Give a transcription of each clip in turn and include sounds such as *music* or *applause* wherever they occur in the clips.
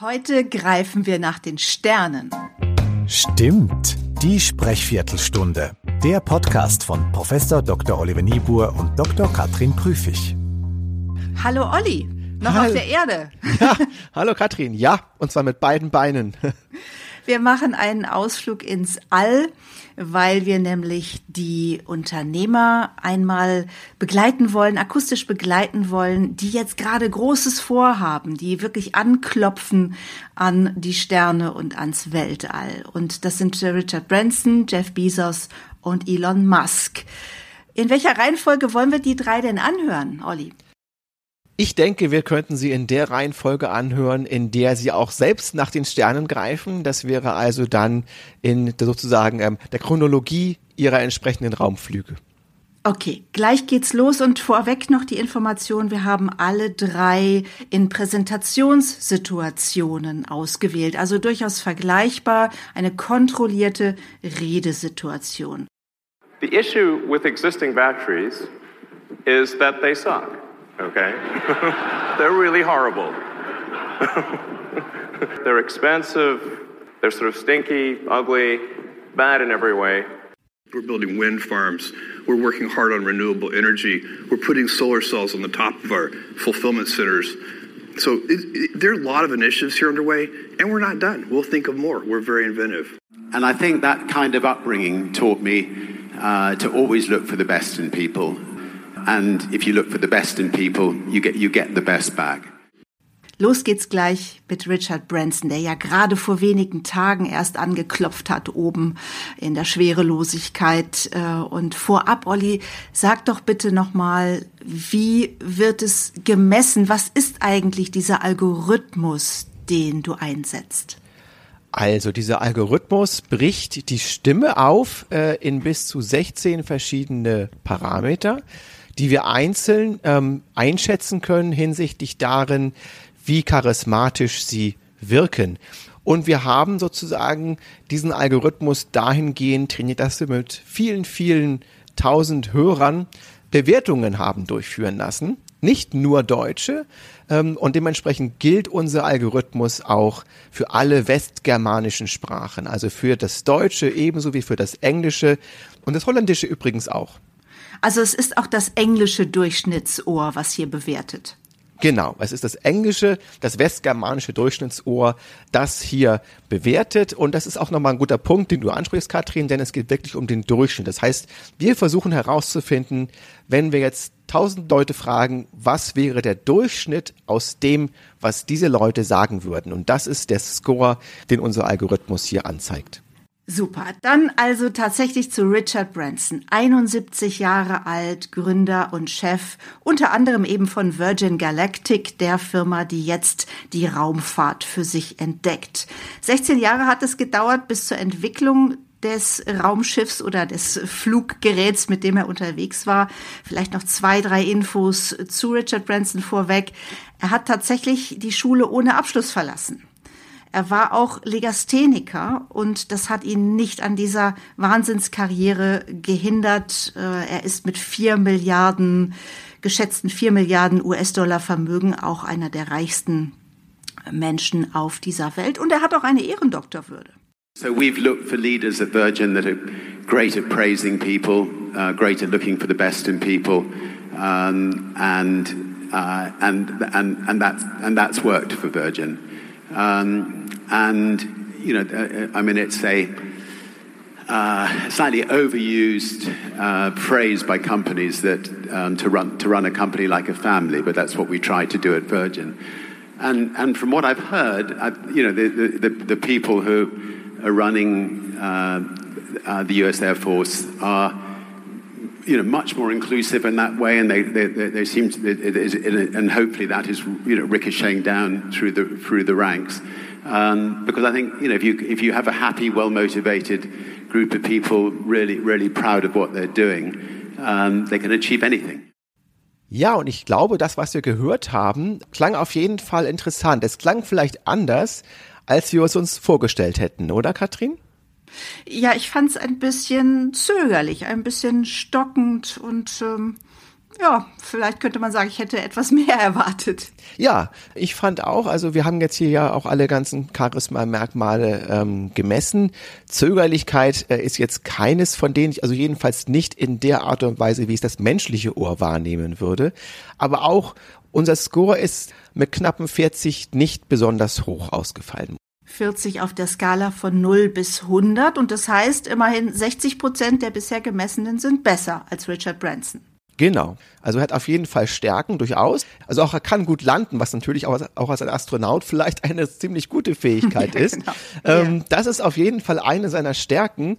Heute greifen wir nach den Sternen. Stimmt, die Sprechviertelstunde. Der Podcast von Professor Dr. Oliver Niebuhr und Dr. Katrin Prüfig. Hallo Olli, noch Hallo. auf der Erde. Ja, hallo Katrin, ja, und zwar mit beiden Beinen. *laughs* Wir machen einen Ausflug ins All, weil wir nämlich die Unternehmer einmal begleiten wollen, akustisch begleiten wollen, die jetzt gerade Großes vorhaben, die wirklich anklopfen an die Sterne und ans Weltall. Und das sind Richard Branson, Jeff Bezos und Elon Musk. In welcher Reihenfolge wollen wir die drei denn anhören, Olli? Ich denke, wir könnten sie in der Reihenfolge anhören, in der sie auch selbst nach den Sternen greifen. Das wäre also dann in sozusagen ähm, der Chronologie ihrer entsprechenden Raumflüge. Okay, gleich geht's los und vorweg noch die Information, wir haben alle drei in Präsentationssituationen ausgewählt, also durchaus vergleichbar, eine kontrollierte Redesituation. The issue with existing batteries is that they suck. Okay? *laughs* they're really horrible. *laughs* they're expensive, they're sort of stinky, ugly, bad in every way. We're building wind farms. We're working hard on renewable energy. We're putting solar cells on the top of our fulfillment centers. So it, it, there are a lot of initiatives here underway, and we're not done. We'll think of more. We're very inventive. And I think that kind of upbringing taught me uh, to always look for the best in people And if you look for the best in people, you get, you get the best back. Los geht's gleich mit Richard Branson, der ja gerade vor wenigen Tagen erst angeklopft hat oben in der Schwerelosigkeit. Äh, und vorab, Olli, sag doch bitte nochmal, wie wird es gemessen? Was ist eigentlich dieser Algorithmus, den du einsetzt? Also dieser Algorithmus bricht die Stimme auf äh, in bis zu 16 verschiedene Parameter die wir einzeln ähm, einschätzen können hinsichtlich darin, wie charismatisch sie wirken. Und wir haben sozusagen diesen Algorithmus dahingehend trainiert, dass wir mit vielen, vielen tausend Hörern Bewertungen haben durchführen lassen. Nicht nur Deutsche. Ähm, und dementsprechend gilt unser Algorithmus auch für alle westgermanischen Sprachen. Also für das Deutsche ebenso wie für das Englische und das Holländische übrigens auch. Also es ist auch das englische Durchschnittsohr, was hier bewertet. Genau, es ist das englische, das westgermanische Durchschnittsohr, das hier bewertet. Und das ist auch nochmal ein guter Punkt, den du ansprichst, Katrin, denn es geht wirklich um den Durchschnitt. Das heißt, wir versuchen herauszufinden, wenn wir jetzt tausend Leute fragen, was wäre der Durchschnitt aus dem, was diese Leute sagen würden. Und das ist der Score, den unser Algorithmus hier anzeigt. Super. Dann also tatsächlich zu Richard Branson. 71 Jahre alt, Gründer und Chef, unter anderem eben von Virgin Galactic, der Firma, die jetzt die Raumfahrt für sich entdeckt. 16 Jahre hat es gedauert bis zur Entwicklung des Raumschiffs oder des Fluggeräts, mit dem er unterwegs war. Vielleicht noch zwei, drei Infos zu Richard Branson vorweg. Er hat tatsächlich die Schule ohne Abschluss verlassen. Er war auch Legastheniker und das hat ihn nicht an dieser Wahnsinnskarriere gehindert. Äh, er ist mit vier Milliarden, geschätzten vier Milliarden US-Dollar Vermögen auch einer der reichsten Menschen auf dieser Welt und er hat auch eine Ehrendoktorwürde. So we've looked for leaders at Virgin that are great at praising people, uh, great at looking for the best in people, um, and, uh, and, and, and, that's, and that's worked for Virgin. Um, and, you know, uh, I mean, it's a uh, slightly overused uh, phrase by companies that um, to, run, to run a company like a family, but that's what we try to do at Virgin. And, and from what I've heard, I, you know, the, the, the, people who are running uh, uh, the US Air Force are you know, much more inclusive in that way, and they, they, they seem to, and hopefully that is, you know, ricocheting down through the, through the ranks. Um, because I think, you know, if you, if you have a happy, well-motivated group of people really, really proud of what they're doing, um, they can achieve anything. Ja, und ich glaube, das, was wir gehört haben, klang auf jeden Fall interessant. Es klang vielleicht anders, als wir es uns vorgestellt hätten, oder Katrin? Ja, ich fand es ein bisschen zögerlich, ein bisschen stockend und ähm, ja, vielleicht könnte man sagen, ich hätte etwas mehr erwartet. Ja, ich fand auch, also wir haben jetzt hier ja auch alle ganzen Charisma-Merkmale ähm, gemessen. Zögerlichkeit äh, ist jetzt keines von denen, also jedenfalls nicht in der Art und Weise, wie es das menschliche Ohr wahrnehmen würde. Aber auch unser Score ist mit knappen 40 nicht besonders hoch ausgefallen. 40 auf der Skala von 0 bis 100 und das heißt immerhin 60 Prozent der bisher gemessenen sind besser als Richard Branson. Genau. Also er hat auf jeden Fall Stärken durchaus. Also auch er kann gut landen, was natürlich auch, auch als ein Astronaut vielleicht eine ziemlich gute Fähigkeit *laughs* ist. genau. ähm, ja. Das ist auf jeden Fall eine seiner Stärken.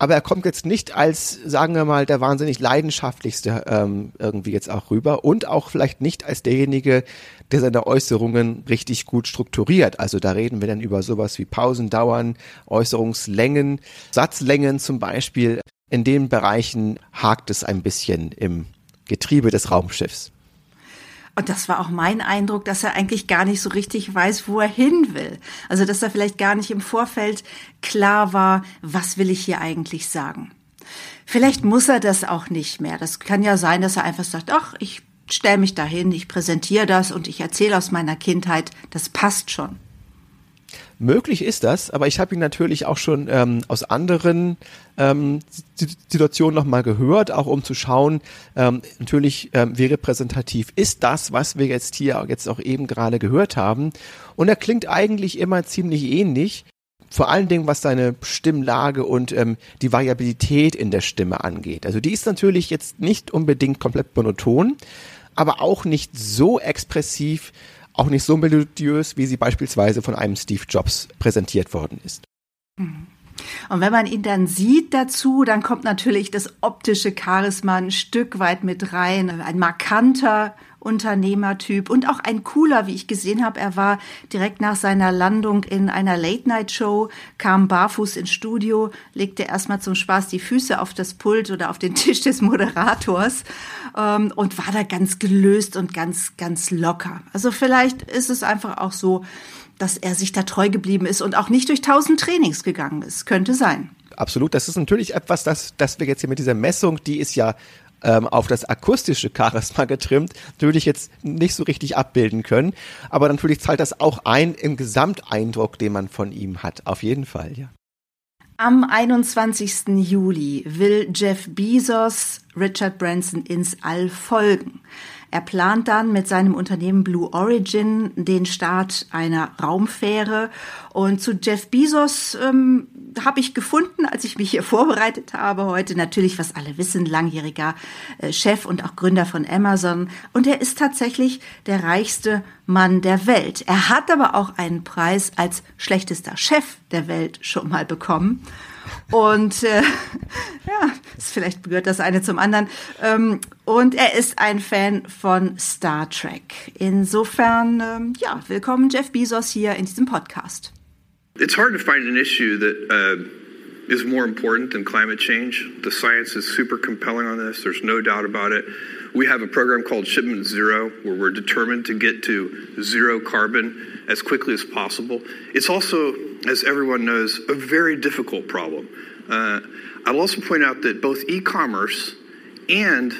Aber er kommt jetzt nicht als, sagen wir mal, der wahnsinnig leidenschaftlichste ähm, irgendwie jetzt auch rüber und auch vielleicht nicht als derjenige, der seine Äußerungen richtig gut strukturiert. Also da reden wir dann über sowas wie Pausendauern, Äußerungslängen, Satzlängen zum Beispiel. In den Bereichen hakt es ein bisschen im Getriebe des Raumschiffs. Und das war auch mein Eindruck, dass er eigentlich gar nicht so richtig weiß, wo er hin will. Also, dass er vielleicht gar nicht im Vorfeld klar war, was will ich hier eigentlich sagen. Vielleicht muss er das auch nicht mehr. Das kann ja sein, dass er einfach sagt, ach, ich stelle mich dahin, ich präsentiere das und ich erzähle aus meiner Kindheit, das passt schon. Möglich ist das, aber ich habe ihn natürlich auch schon ähm, aus anderen ähm, Situationen nochmal gehört, auch um zu schauen, ähm, natürlich, ähm, wie repräsentativ ist das, was wir jetzt hier jetzt auch eben gerade gehört haben. Und er klingt eigentlich immer ziemlich ähnlich vor allen Dingen was seine Stimmlage und ähm, die Variabilität in der Stimme angeht. Also die ist natürlich jetzt nicht unbedingt komplett monoton, aber auch nicht so expressiv, auch nicht so melodiös, wie sie beispielsweise von einem Steve Jobs präsentiert worden ist. Und wenn man ihn dann sieht dazu, dann kommt natürlich das optische Charisma ein Stück weit mit rein. Ein markanter Unternehmertyp und auch ein cooler, wie ich gesehen habe. Er war direkt nach seiner Landung in einer Late-Night-Show, kam barfuß ins Studio, legte erstmal zum Spaß die Füße auf das Pult oder auf den *laughs* Tisch des Moderators ähm, und war da ganz gelöst und ganz, ganz locker. Also vielleicht ist es einfach auch so, dass er sich da treu geblieben ist und auch nicht durch tausend Trainings gegangen ist. Könnte sein. Absolut. Das ist natürlich etwas, das, das wir jetzt hier mit dieser Messung, die ist ja ähm, auf das akustische Charisma getrimmt, natürlich jetzt nicht so richtig abbilden können. Aber natürlich zahlt das auch ein im Gesamteindruck, den man von ihm hat. Auf jeden Fall, ja. Am 21. Juli will Jeff Bezos Richard Branson ins All folgen. Er plant dann mit seinem Unternehmen Blue Origin den Start einer Raumfähre. Und zu Jeff Bezos ähm, habe ich gefunden, als ich mich hier *laughs* vorbereitet habe heute, natürlich, was alle wissen, langjähriger äh, Chef und auch Gründer von Amazon. Und er ist tatsächlich der reichste Mann der Welt. Er hat aber auch einen Preis als schlechtester Chef der Welt schon mal bekommen. Und äh, *laughs* ja, vielleicht gehört das eine zum anderen. Ähm, und er ist ein Fan von Star Trek. Insofern, ähm, ja, willkommen Jeff Bezos hier in diesem Podcast. It's hard to find an issue that uh, is more important than climate change. The science is super compelling on this. There's no doubt about it. We have a program called Shipment Zero where we're determined to get to zero carbon as quickly as possible. It's also, as everyone knows, a very difficult problem. Uh, I'll also point out that both e commerce and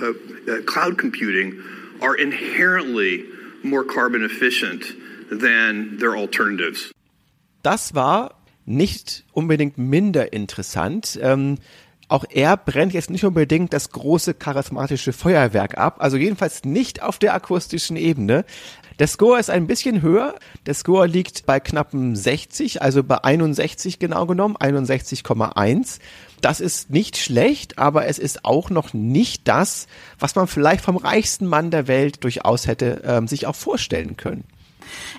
uh, uh, cloud computing are inherently more carbon efficient than their alternatives. Das war nicht unbedingt minder interessant. Ähm, auch er brennt jetzt nicht unbedingt das große charismatische Feuerwerk ab, also jedenfalls nicht auf der akustischen Ebene. Der Score ist ein bisschen höher. Der Score liegt bei knappen 60, also bei 61 genau genommen, 61,1. Das ist nicht schlecht, aber es ist auch noch nicht das, was man vielleicht vom reichsten Mann der Welt durchaus hätte ähm, sich auch vorstellen können.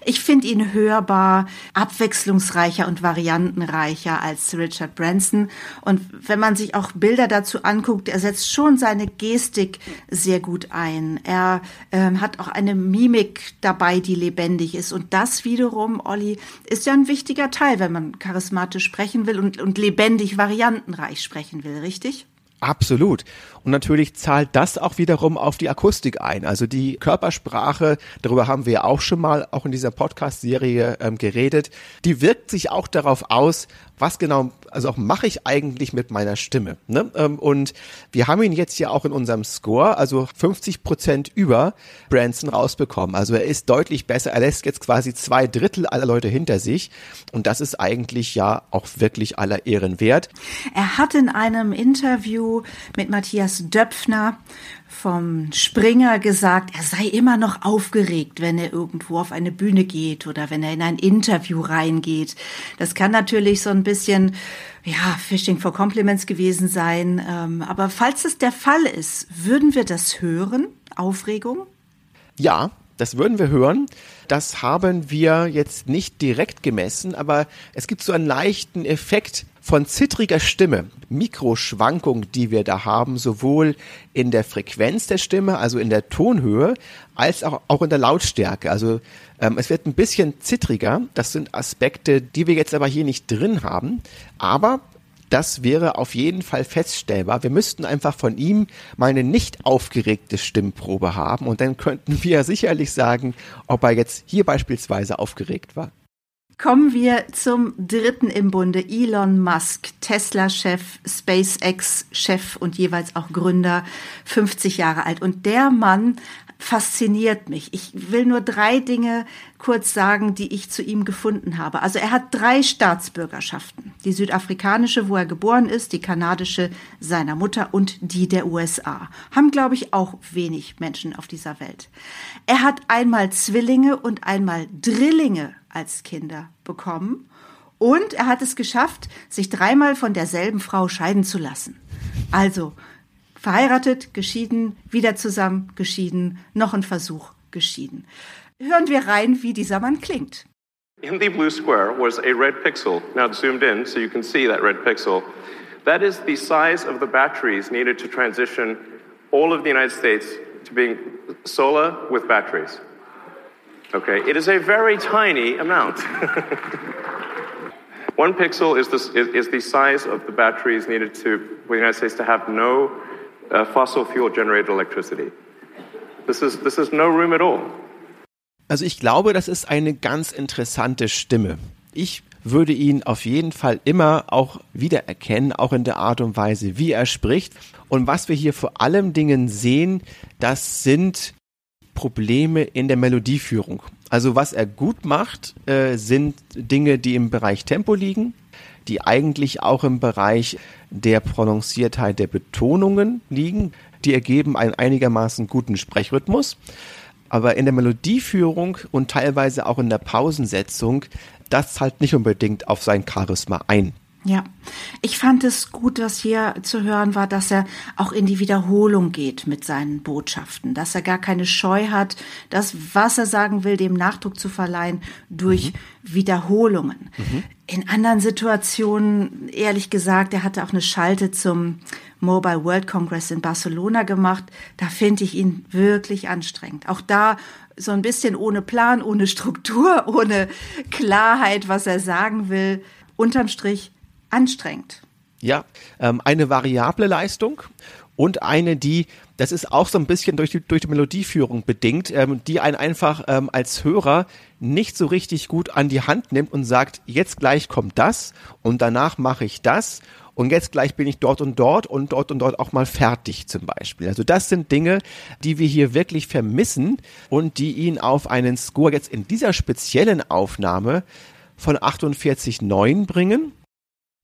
Ich finde ihn hörbar, abwechslungsreicher und variantenreicher als Richard Branson. Und wenn man sich auch Bilder dazu anguckt, er setzt schon seine Gestik sehr gut ein. Er ähm, hat auch eine Mimik dabei, die lebendig ist. Und das wiederum, Olli, ist ja ein wichtiger Teil, wenn man charismatisch sprechen will und, und lebendig, variantenreich sprechen will, richtig? Absolut. Und natürlich zahlt das auch wiederum auf die Akustik ein. Also die Körpersprache, darüber haben wir auch schon mal auch in dieser Podcast-Serie ähm, geredet, die wirkt sich auch darauf aus, was genau, also auch mache ich eigentlich mit meiner Stimme. Ne? Ähm, und wir haben ihn jetzt ja auch in unserem Score, also 50 Prozent über Branson rausbekommen. Also er ist deutlich besser. Er lässt jetzt quasi zwei Drittel aller Leute hinter sich. Und das ist eigentlich ja auch wirklich aller Ehren wert. Er hat in einem Interview mit Matthias Döpfner vom Springer gesagt, er sei immer noch aufgeregt, wenn er irgendwo auf eine Bühne geht oder wenn er in ein Interview reingeht. Das kann natürlich so ein bisschen, ja, Fishing for Compliments gewesen sein. Ähm, aber falls es der Fall ist, würden wir das hören? Aufregung? Ja, das würden wir hören. Das haben wir jetzt nicht direkt gemessen, aber es gibt so einen leichten Effekt von zittriger Stimme, Mikroschwankung, die wir da haben, sowohl in der Frequenz der Stimme, also in der Tonhöhe, als auch, auch in der Lautstärke. Also ähm, es wird ein bisschen zittriger. Das sind Aspekte, die wir jetzt aber hier nicht drin haben. Aber das wäre auf jeden Fall feststellbar. Wir müssten einfach von ihm mal eine nicht aufgeregte Stimmprobe haben und dann könnten wir *laughs* sicherlich sagen, ob er jetzt hier beispielsweise aufgeregt war. Kommen wir zum dritten im Bunde, Elon Musk, Tesla-Chef, SpaceX-Chef und jeweils auch Gründer, 50 Jahre alt. Und der Mann fasziniert mich. Ich will nur drei Dinge kurz sagen, die ich zu ihm gefunden habe. Also er hat drei Staatsbürgerschaften. Die südafrikanische, wo er geboren ist, die kanadische seiner Mutter und die der USA. Haben, glaube ich, auch wenig Menschen auf dieser Welt. Er hat einmal Zwillinge und einmal Drillinge als Kinder bekommen. Und er hat es geschafft, sich dreimal von derselben Frau scheiden zu lassen. Also, Verheiratet, geschieden, wieder zusammen, geschieden, noch ein Versuch, geschieden. Hören wir rein, wie dieser Mann klingt. In the blue square was a red pixel. Now zoomed in so you can see that red pixel. That is the size of the batteries needed to transition all of the United States to being solar with batteries. Okay, it is a very tiny amount. *laughs* One pixel is the, is, is the size of the batteries needed to, for the United States to have no uh, fossil fuel generated electricity. This is, this is no room at all. Also ich glaube, das ist eine ganz interessante Stimme. Ich würde ihn auf jeden Fall immer auch wiedererkennen, auch in der Art und Weise, wie er spricht. Und was wir hier vor allem Dingen sehen, das sind Probleme in der Melodieführung. Also was er gut macht, äh, sind Dinge, die im Bereich Tempo liegen, die eigentlich auch im Bereich der Prononciertheit der Betonungen liegen. Die ergeben einen einigermaßen guten Sprechrhythmus. Aber in der Melodieführung und teilweise auch in der Pausensetzung, das zahlt nicht unbedingt auf sein Charisma ein. Ja, ich fand es gut, was hier zu hören war, dass er auch in die Wiederholung geht mit seinen Botschaften, dass er gar keine Scheu hat, das, was er sagen will, dem Nachdruck zu verleihen durch mhm. Wiederholungen. Mhm. In anderen Situationen, ehrlich gesagt, er hatte auch eine Schalte zum Mobile World Congress in Barcelona gemacht. Da finde ich ihn wirklich anstrengend. Auch da so ein bisschen ohne Plan, ohne Struktur, *laughs* ohne Klarheit, was er sagen will. Unterm Strich anstrengend. Ja, ähm, eine variable Leistung und eine, die, das ist auch so ein bisschen durch die, durch die Melodieführung bedingt, ähm, die einen einfach ähm, als Hörer nicht so richtig gut an die Hand nimmt und sagt, jetzt gleich kommt das und danach mache ich das und jetzt gleich bin ich dort und dort und dort und dort auch mal fertig zum Beispiel. Also das sind Dinge, die wir hier wirklich vermissen und die ihn auf einen Score jetzt in dieser speziellen Aufnahme von 48,9 bringen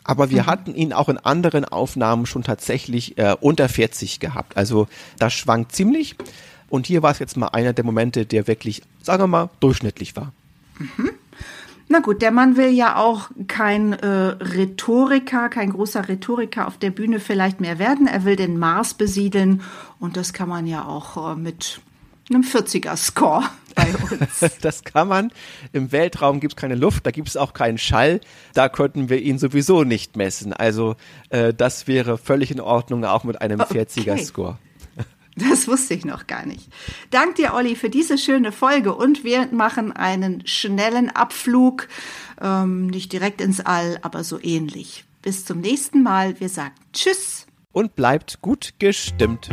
aber wir mhm. hatten ihn auch in anderen Aufnahmen schon tatsächlich äh, unter 40 gehabt. Also das schwankt ziemlich. Und hier war es jetzt mal einer der Momente, der wirklich, sagen wir mal, durchschnittlich war. Mhm. Na gut, der Mann will ja auch kein äh, Rhetoriker, kein großer Rhetoriker auf der Bühne vielleicht mehr werden. Er will den Mars besiedeln und das kann man ja auch äh, mit einem 40er-Score *laughs* bei uns. das kann man. Im Weltraum gibt es keine Luft, da gibt es auch keinen Schall. Da könnten wir ihn sowieso nicht messen. Also äh, das wäre völlig in Ordnung, auch mit einem okay. 40er-Score. *laughs* Das wusste ich noch gar nicht. Dank dir, Olli, für diese schöne Folge und wir machen einen schnellen Abflug, ähm, nicht direkt ins All, aber so ähnlich. Bis zum nächsten Mal. Wir sagen Tschüss. und bleibt gut gestimmt.